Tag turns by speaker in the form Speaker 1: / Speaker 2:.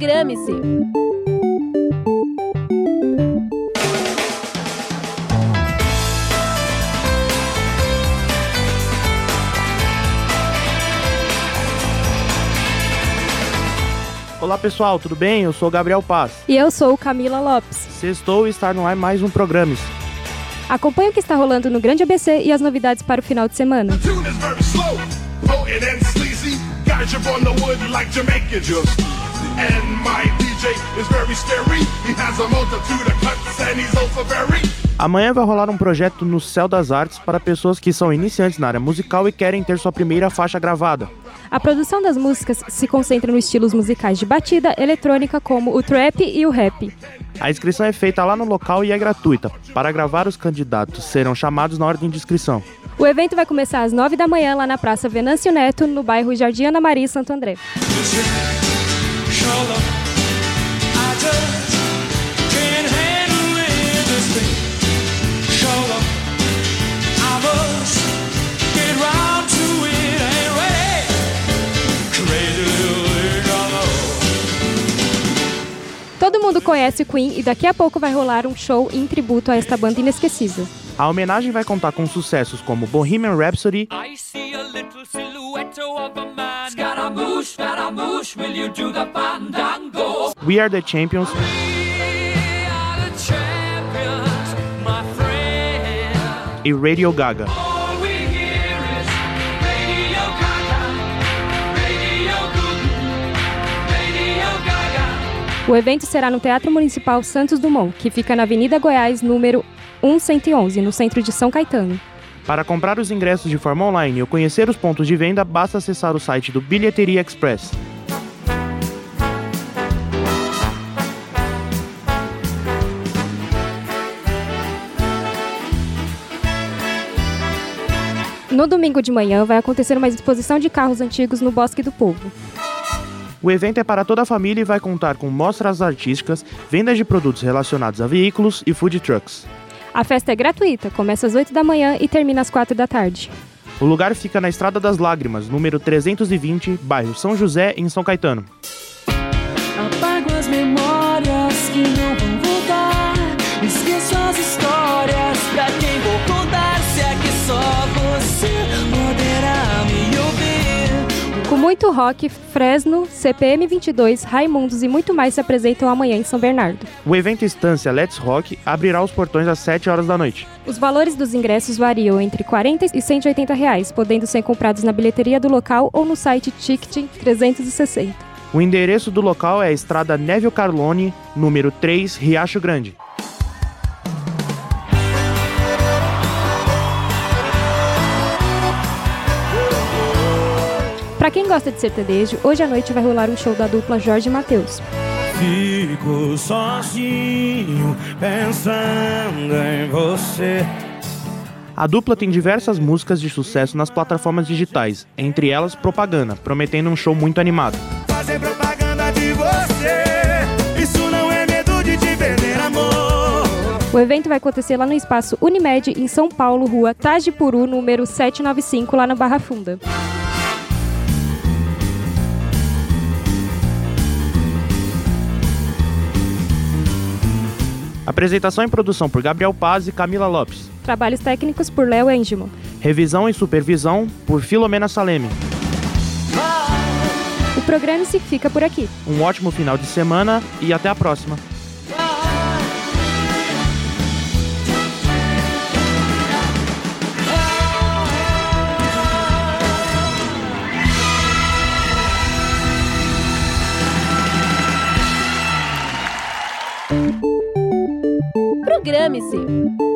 Speaker 1: Programe-se!
Speaker 2: Olá pessoal, tudo bem? Eu sou o Gabriel Paz.
Speaker 3: E eu sou Camila Lopes.
Speaker 2: Sextou e estar no ar mais um Programes.
Speaker 3: Acompanhe o que está rolando no Grande ABC e as novidades para o final de semana.
Speaker 4: tune is very slow, potent and sleazy. On the wood like Jamaica just. And my DJ is very scary. He has a multitude of cuts and he's also very.
Speaker 2: Amanhã vai rolar um projeto no Céu das Artes para pessoas que são iniciantes na área musical e querem ter sua primeira faixa gravada.
Speaker 3: A produção das músicas se concentra nos estilos musicais de batida, eletrônica, como o trap e o rap.
Speaker 2: A inscrição é feita lá no local e é gratuita. Para gravar, os candidatos serão chamados na ordem de inscrição.
Speaker 3: O evento vai começar às 9 da manhã lá na Praça Venâncio Neto, no bairro Jardim Ana Maria, Santo André. Todo mundo conhece o Queen e daqui a pouco vai rolar um show em tributo a esta banda inesquecível.
Speaker 2: A homenagem vai contar com sucessos como Bohemian Rhapsody,
Speaker 5: Scaramouche, Scaramouche, will you do the fandango?
Speaker 2: We Are the Champions,
Speaker 5: We are the champions, my friend.
Speaker 2: e Radio Gaga.
Speaker 5: All we hear is Radio Gaga, Radio Goo, Radio Gaga.
Speaker 3: O evento será no Teatro Municipal Santos Dumont, que fica na Avenida Goiás, número 1111, no centro de São Caetano.
Speaker 2: Para comprar os ingressos de forma online ou conhecer os pontos de venda, basta acessar o site do Bilheteria Express.
Speaker 3: No domingo de manhã vai acontecer uma exposição de carros antigos no Bosque do Povo.
Speaker 2: O evento é para toda a família e vai contar com mostras artísticas, vendas de produtos relacionados a veículos e food trucks.
Speaker 3: A festa é gratuita, começa às 8 da manhã e termina às 4 da tarde.
Speaker 2: O lugar fica na Estrada das Lágrimas, número 320, bairro São José, em São Caetano.
Speaker 6: Apago as memórias que não vão voltar. Esqueço as histórias
Speaker 3: muito rock, Fresno, CPM 22, Raimundos e muito mais se apresentam amanhã em São Bernardo.
Speaker 2: O evento Estância Let's Rock abrirá os portões às 7 horas da noite.
Speaker 3: Os valores dos ingressos variam entre 40 e 180 reais, podendo ser comprados na bilheteria do local ou no site Ticketing 360.
Speaker 2: O endereço do local é a Estrada Neville Carlone, número 3, Riacho Grande.
Speaker 3: Pra quem gosta de sertanejo, hoje à noite vai rolar um show da dupla Jorge e Matheus.
Speaker 7: Fico sozinho pensando em você.
Speaker 2: A dupla tem diversas músicas de sucesso nas plataformas digitais, entre elas Propaganda, prometendo um show muito animado.
Speaker 7: Fazer propaganda de você. Isso não é medo de te perder, amor.
Speaker 3: O evento vai acontecer lá no espaço Unimed, em São Paulo, rua Tajipuru, número 795, lá na Barra Funda.
Speaker 2: Apresentação e produção por Gabriel Paz e Camila Lopes.
Speaker 3: Trabalhos técnicos por Léo Engimo.
Speaker 2: Revisão e supervisão por Filomena Saleme.
Speaker 3: O programa se fica por aqui.
Speaker 2: Um ótimo final de semana e até a próxima.
Speaker 1: Programe-se!